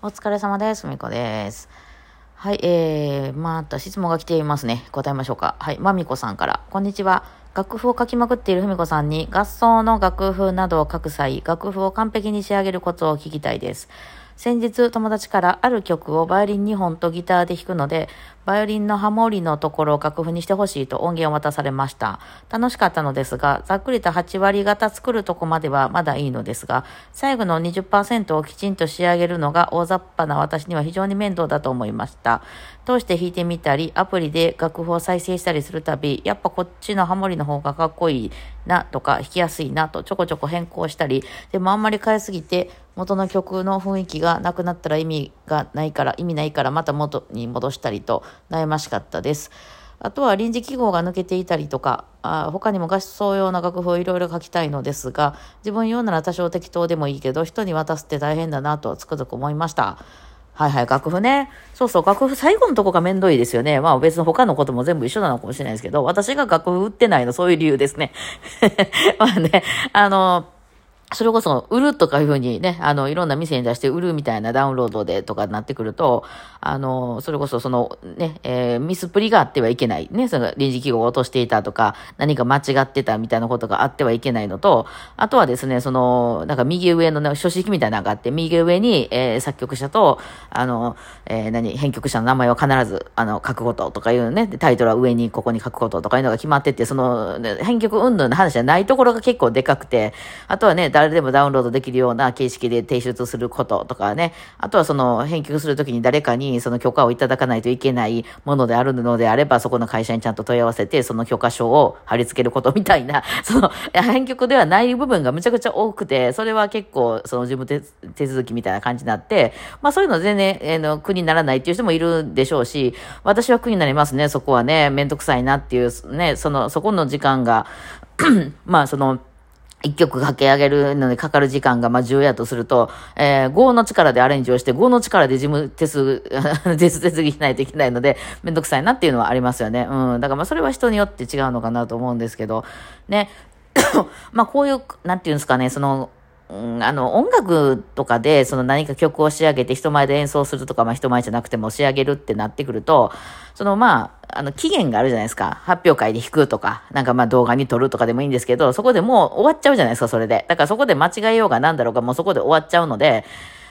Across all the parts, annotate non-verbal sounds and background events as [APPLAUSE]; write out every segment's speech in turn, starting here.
お疲れ様です。みこです。はい、えー、また質問が来ていますね。答えましょうか。はい、まみこさんから。こんにちは。楽譜を書きまくっているふみこさんに、合奏の楽譜などを書く際、楽譜を完璧に仕上げるコツを聞きたいです。先日、友達からある曲をバイオリン2本とギターで弾くので、バイオリンのハモリのところを楽譜にしてほしいと音源を渡されました。楽しかったのですが、ざっくりと8割方作るとこまではまだいいのですが、最後の20%をきちんと仕上げるのが大雑把な私には非常に面倒だと思いました。通して弾いてみたり、アプリで楽譜を再生したりするたび、やっぱこっちのハモリの方がかっこいいなとか、弾きやすいなとちょこちょこ変更したり、でもあんまり変えすぎて、元の曲の雰囲気がなくなったら意味がないから、意味ないからまた元に戻したりと悩ましかったです。あとは臨時記号が抜けていたりとか、あ他にも合奏用の楽譜をいろいろ書きたいのですが、自分用なら多少適当でもいいけど、人に渡すって大変だなとつくづく思いました。はいはい、楽譜ね。そうそう、楽譜最後のとこがめんどいですよね。まあ別に他のことも全部一緒なのかもしれないですけど、私が楽譜売ってないの、そういう理由ですね。[LAUGHS] まあね、あの、それこそ、売るとかいうふうにね、あの、いろんな店に出して売るみたいなダウンロードでとかになってくると、あの、それこそそのね、えーミスプリがあってはいけない。ね、その臨時記号を落としていたとか、何か間違ってたみたいなことがあってはいけないのと、あとはですね、その、なんか右上のね、書式みたいなのがあって、右上に、えー作曲者と、あの、えー何、編曲者の名前を必ず、あの、書くこととかいうのね、タイトルは上にここに書くこととかいうのが決まってて、その、ね編曲運動の話じゃないところが結構でかくて、あとはね、誰でもダウンロードできるような形式で提出することとかね、あとはその編曲するときに誰かにその許可をいただかないといけないものであるのであれば、そこの会社にちゃんと問い合わせて、その許可証を貼り付けることみたいな、[LAUGHS] その編曲ではない部分がむちゃくちゃ多くて、それは結構その事務手手続きみたいな感じになって、まあそういうの全然、えーの苦にならないっていう人もいるでしょうし、私は苦になりますね、そこはね、めんどくさいなっていう、ね、その、そこの時間が、[CLEARS THROAT] まあその、一曲掛け上げるのにかかる時間がまあ重要やとすると、えー、5の力でアレンジをして、5の力で事務手数、手 [LAUGHS] 数手続きしないといけないので、めんどくさいなっていうのはありますよね。うん。だからまあそれは人によって違うのかなと思うんですけど、ね。[COUGHS] まあこういう、なんていうんですかね、その、うんあの、音楽とかで、その何か曲を仕上げて人前で演奏するとか、まあ人前じゃなくても仕上げるってなってくると、そのまあ、あの、期限があるじゃないですか。発表会で弾くとか、なんかまあ動画に撮るとかでもいいんですけど、そこでもう終わっちゃうじゃないですか、それで。だからそこで間違えようが何だろうが、もうそこで終わっちゃうので、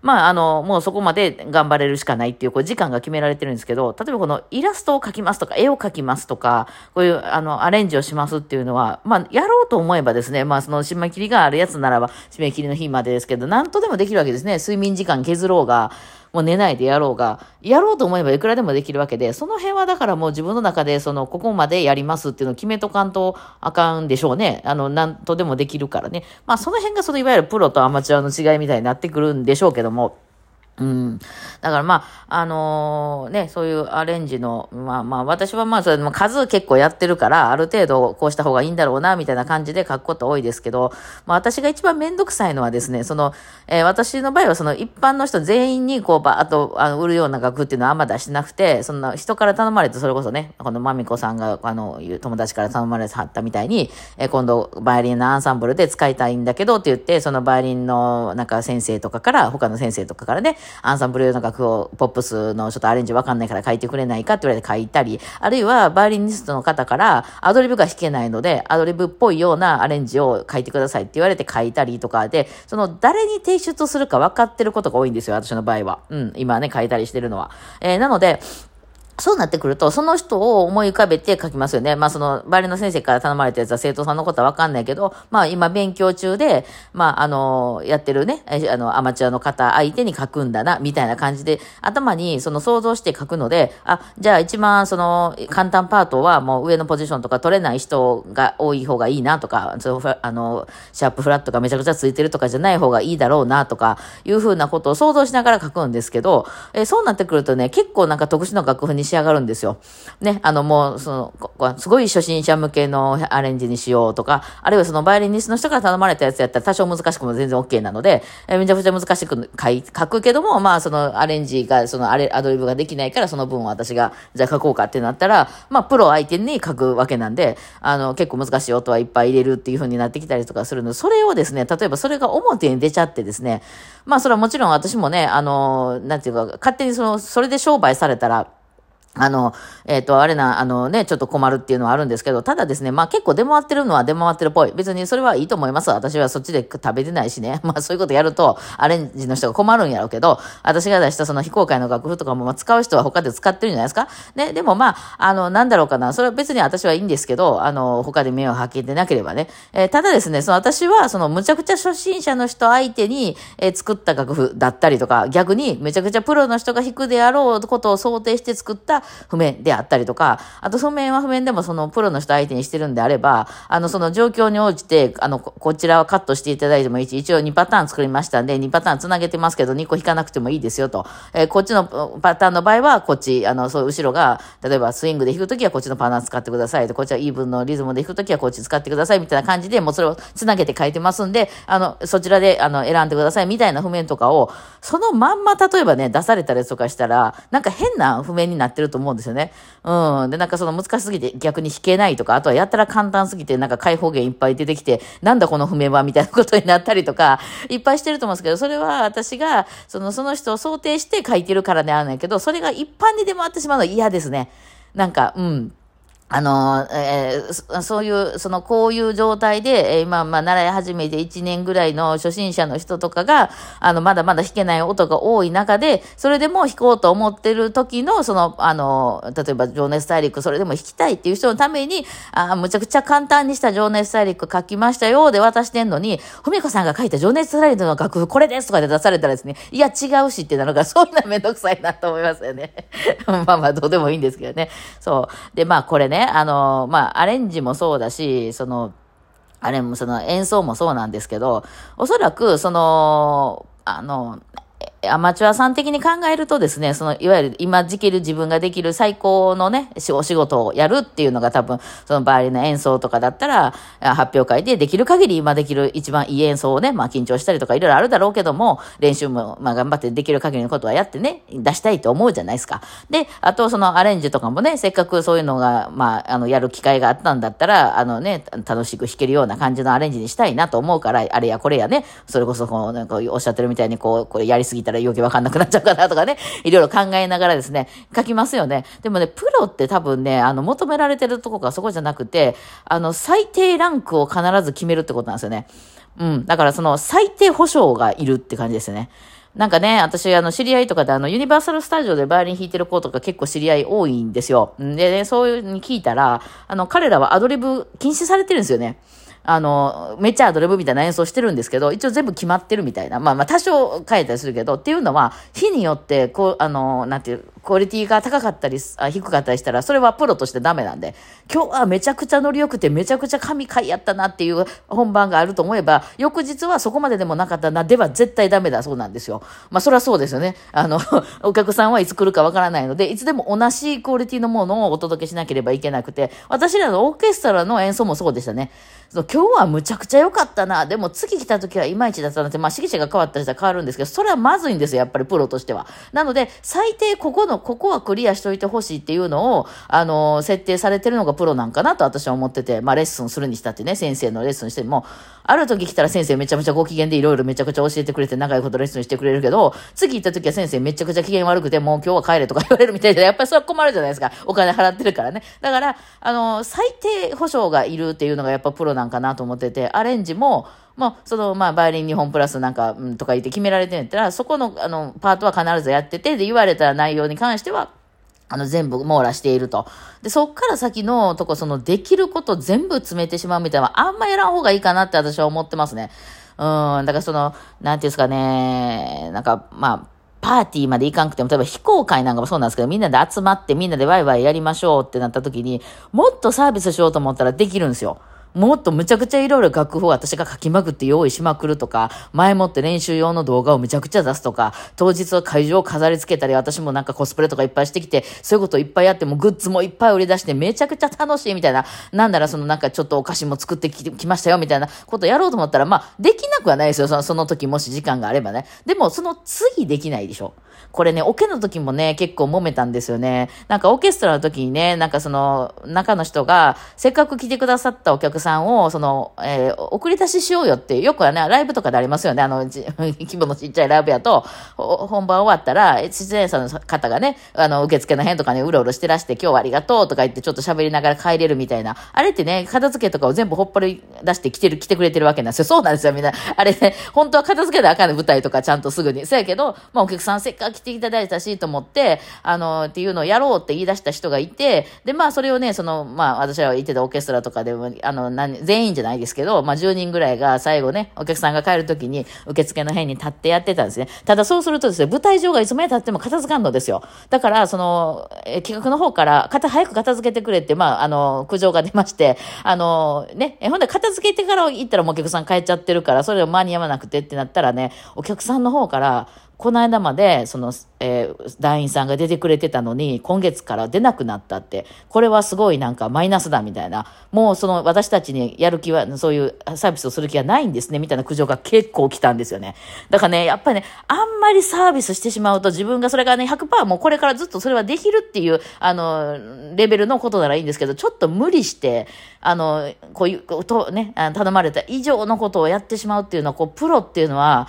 まあ、あの、もうそこまで頑張れるしかないっていう、こう、時間が決められてるんですけど、例えばこのイラストを描きますとか、絵を描きますとか、こういう、あの、アレンジをしますっていうのは、まあ、やろうと思えばですね、まあ、その締め切りがあるやつならば、締め切りの日までですけど、なんとでもできるわけですね。睡眠時間削ろうが、もう寝ないでやろうが、やろうと思えばいくらでもできるわけで、その辺はだからもう自分の中で、その、ここまでやりますっていうのを決めとかんとあかんでしょうね。あの、なんとでもできるからね。まあ、その辺がその、いわゆるプロとアマチュアの違いみたいになってくるんでしょうけども、うん。だからまあ、あのーね、そういうアレンジの、まあまあ、私はまあ、それも数結構やってるから、ある程度こうした方がいいんだろうな、みたいな感じで書くこと多いですけど、まあ私が一番めんどくさいのはですね、その、えー私の場合はその一般の人全員にこう、ば、あと、あの、売るような楽譜っていうのはあんま出してなくて、そんな人から頼まれて、それこそね、このまみこさんが、あの、友達から頼まれてはったみたいに、えー今度、バイオリンのアンサンブルで使いたいんだけどって言って、そのバイオリンのなんか先生とかから、他の先生とかからね、アンサンブルの楽譜を、ポップスのちょっとアレンジわかんないから書いてくれないかって言われて書いたり、あるいはバイオリニストの方から、アドリブが弾けないので、アドリブっぽいようなアレンジを書いてくださいって言われて書いたりとかで、その誰に提出するか分かってることが多いんですよ、私の場合は。うん、今ね、書いたりしてるのは。えーなので、そうなってくると、その人を思い浮かべて書きますよね。まあその、バイオリンの先生から頼まれたやつは生徒さんのことはわかんないけど、まあ今勉強中で、まああの、やってるね、あの、アマチュアの方相手に書くんだな、みたいな感じで、頭にその想像して書くので、あ、じゃあ一番その、簡単パートはもう上のポジションとか取れない人が多い方がいいなとか、そのあの、シャープフラットがめちゃくちゃついてるとかじゃない方がいいだろうなとか、いうふうなことを想像しながら書くんですけど、えそうなってくるとね、結構なんか特殊な楽譜に仕上がるんですよ。ね、あのもう、その、すごい初心者向けのアレンジにしようとか、あるいはそのバイオリニストの人から頼まれたやつやったら多少難しくも全然 OK なので、え、めちゃくちゃ難しく書くけども、まあそのアレンジが、そのアレアドリブができないからその分私が、じゃあ書こうかってなったら、まあプロ相手に書くわけなんで、あの結構難しい音はいっぱい入れるっていう風になってきたりとかするので、それをですね、例えばそれが表に出ちゃってですね、まあそれはもちろん私もね、あの、なんていうか、勝手にその、それで商売されたら、あの、えっ、ー、と、あれな、あのね、ちょっと困るっていうのはあるんですけど、ただですね、まあ結構出回ってるのは出回ってるっぽい。別にそれはいいと思います。私はそっちで食べてないしね。[LAUGHS] まあそういうことやると、アレンジの人が困るんやろうけど、私が出したその非公開の楽譜とかも、まあ、使う人は他で使ってるんじゃないですか？ね、でもまあ、あの、なんだろうかな。それは別に私はいいんですけど、あの、他で目をかけてなければね。えー、ただですね、その私は、そのむちゃくちゃ初心者の人相手に、えー、作った楽譜だったりとか、逆にめちゃくちゃプロの人が弾くであろうことを想定して作った譜面であったりとか、あと譜面は譜面でもそのプロの人相手にしてるんであれば、あの、その状況に応じて、あの、こちらはカットしていただいてもいいし、一応2パターン作りましたんで、2パターン繋げてますけど、2個引かなくてもいいですよと。えー、こっちのパターンの場合は、こっち、あの、そう、後ろが、例えばスイングで弾くときはこっちのパターン使ってくださいと。こっちはイーブンのリズムで弾くときはこっち使ってください。みたいな感じで、もうそれを繋げて書いてますんで、あの、そちらで、あの、選んでください。みたいな譜面とかを、そのまんま、例えばね、出されたりとかしたら、なんか変な譜面になってると思うんですよね。うん。で、なんかその難しすぎて逆に弾けないとか、あとはやったら簡単すぎてなんか解放弦いっぱい出てきて、なんだこの譜面はみたいなことになったりとか、いっぱいしてると思うんですけど、それは私が、その、その人を想定して書いてるからであるんやけど、それが一般に出回ってしまうのは嫌ですね。なんか、うん。あの、えー、そういう、その、こういう状態で、今、まあ、習い始めて1年ぐらいの初心者の人とかが、あの、まだまだ弾けない音が多い中で、それでも弾こうと思ってる時の、その、あの、例えば、情熱大陸、それでも弾きたいっていう人のために、あむちゃくちゃ簡単にした情熱大陸書きましたよ、で渡してんのに、ふみこさんが書いた情熱大陸の楽譜、これですとかで出されたらですね、いや、違うしってなるから、[LAUGHS] そんなめんどくさいなと思いますよね。[LAUGHS] まあまあ、どうでもいいんですけどね。そう。で、まあ、これね、ね、あの、まあ、アレンジもそうだし、その、あれもその演奏もそうなんですけど、おそらく、その、あの、アマチュアさん的に考えるとですね、その、いわゆる今時期自分ができる最高のね、お仕事をやるっていうのが多分、そのバイオリンの演奏とかだったら、発表会でできる限り今できる一番いい演奏をね、まあ緊張したりとかいろいろあるだろうけども、練習もまあ頑張ってできる限りのことはやってね、出したいと思うじゃないですか。で、あとそのアレンジとかもね、せっかくそういうのが、まあ、あの、やる機会があったんだったら、あのね、楽しく弾けるような感じのアレンジにしたいなと思うから、あれやこれやね、それこそこう、なんかおっしゃってるみたいにこう、これやりすぎたら余計わかんなくなっちゃうかなとかね、[LAUGHS] いろいろ考えながらですね、書きますよね。でもね、プロって多分ね、あの、求められてるとこがそこじゃなくて、あの、最低ランクを必ず決めるってことなんですよね。うん。だからその最低保証がいるって感じですよね。なんかね、私、あの、知り合いとかで、あの、ユニバーサルスタジオでバイオリン弾いてる子とか結構知り合い多いんですよ。でね、そういうに聞いたら、あの、彼らはアドリブ禁止されてるんですよね。あの、めっちゃアドリブみたいな演奏してるんですけど、一応全部決まってるみたいな。まあまあ多少変えたりするけど、っていうのは、日によって、こう、あの、なんていう、クオリティが高かったり、あ低かったりしたら、それはプロとしてダメなんで、今日はめちゃくちゃノリ良くて、めちゃくちゃ神回やったなっていう本番があると思えば、翌日はそこまででもなかったな、では絶対ダメだそうなんですよ。まあそれはそうですよね。あの、[LAUGHS] お客さんはいつ来るかわからないので、いつでも同じクオリティのものをお届けしなければいけなくて、私らのオーケストラの演奏もそうでしたね。その今日はむちゃくちゃ良かったな。でも次来た時はいまいちだったなって、まあ指揮者が変わったりしたら変わるんですけど、それはまずいんですよ、やっぱりプロとしては。なので、最低ここの、ここはクリアしといてほしいっていうのを、あの、設定されてるのがプロなんかなと私は思ってて、まあレッスンするにしたってね、先生のレッスンしても、ある時来たら先生めちゃめちゃご機嫌でいろいろめちゃくちゃ教えてくれて長いことレッスンしてくれるけど、次行った時は先生めちゃくちゃ機嫌悪くて、もう今日は帰れとか言われるみたいで、やっぱりそれは困るじゃないですか。お金払ってるからね。だから、あの、最低保証がいるっていうのがやっぱプロなんかななと思ってて、アレンジも、まあ、その、まあ、バイオリン2本プラスなんか、うん、とか言って決められてんやったら、そこの、あの、パートは必ずやってて、で、言われた内容に関しては、あの、全部網羅していると。で、そっから先のとこ、その、できること全部詰めてしまうみたいなあんまやらん方がいいかなって私は思ってますね。うん、だからその、なんていうんですかね、なんか、まあ、パーティーまで行かんくても、例えば非公開なんかもそうなんですけど、みんなで集まってみんなでワイワイやりましょうってなった時に、もっとサービスしようと思ったらできるんですよ。もっとむちゃくちゃいろいろ楽譜を私が書きまくって用意しまくるとか、前もって練習用の動画をむちゃくちゃ出すとか、当日は会場を飾り付けたり、私もなんかコスプレとかいっぱいしてきて、そういうことをいっぱいやって、もグッズもいっぱい売り出して、めちゃくちゃ楽しいみたいな、なんならそのなんかちょっとお菓子も作ってききましたよみたいなことやろうと思ったら、まあ、できなくはないですよ。そのその時もし時間があればね。でも、その次できないでしょ。これね、オケの時もね、結構揉めたんですよね。なんかオーケストラの時にね、なんかその、中の人が、せっかく来てくださったお客さんを、その、えー、送り出ししようよって、よくはね、ライブとかでありますよね。あの、[LAUGHS] 規模のちっちゃいライブやと、本番終わったら、出演者の方がね、あの、受付の辺とかね、うろうろしてらして、今日はありがとうとか言ってちょっと喋りながら帰れるみたいな。あれってね、片付けとかを全部ほっぽり出して来てる、来てくれてるわけなんですよ。そうなんですよ、みんな。あれね、本当は片付けなあかんね舞台とかちゃんとすぐに。そやけど、まあお客さんせっかく来ていただいたし、と思って、あの、っていうのをやろうって言い出した人がいて、で、まあそれをね、その、まあ私らが言ってたオーケストラとかでも、あの、何、全員じゃないですけど、まあ10人ぐらいが最後ね、お客さんが帰るときに受付の辺に立ってやってたんですね。ただそうするとですね、舞台上がいつまで経っても片付かんのですよ。だから、その、え企画の方から、片早く片付けてくれって、まあ、あの、苦情が出まして、あの、ね、えほんで片付けてから行ったらもうお客さん帰っちゃってるから、それが間に合わなくてってなったらね、お客さんの方から、この間まで、その、えー、団員さんが出てくれてたのに、今月から出なくなったって、これはすごいなんかマイナスだみたいな、もうその私たちにやる気は、そういうサービスをする気はないんですね、みたいな苦情が結構来たんですよね。だからね、やっぱりね、あんまりサービスしてしまうと自分がそれがね、100%もうこれからずっとそれはできるっていう、あの、レベルのことならいいんですけど、ちょっと無理して、あの、こういう、とね、頼まれた以上のことをやってしまうっていうのは、こう、プロっていうのは、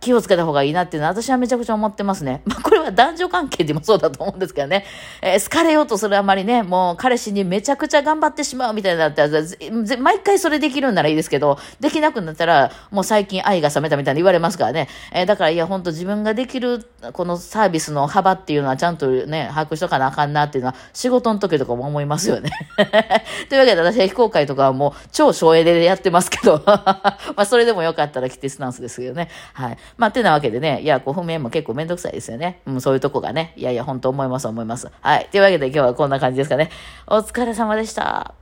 気をつけた方がいいなっていうのは私はめちゃくちゃ思ってますね。まあこれは男女関係でもそうだと思うんですけどね。えー、好かれようとするあまりね、もう彼氏にめちゃくちゃ頑張ってしまうみたいなったら、毎回それできるんならいいですけど、できなくなったらもう最近愛が冷めたみたいに言われますからね。えー、だからいや本当自分ができるこのサービスの幅っていうのはちゃんとね、把握しとかなあかんなっていうのは仕事の時とかも思いますよね。[LAUGHS] というわけで私は非公開とかはもう超省エネでやってますけど、[LAUGHS] まあそれでもよかったら来てスタンスですけどね。はい。まあ、てなわけでね、いや、こう、譜面も結構めんどくさいですよね。うん、そういうとこがね。いやいや、本当思います、思います。はい。というわけで今日はこんな感じですかね。お疲れ様でした。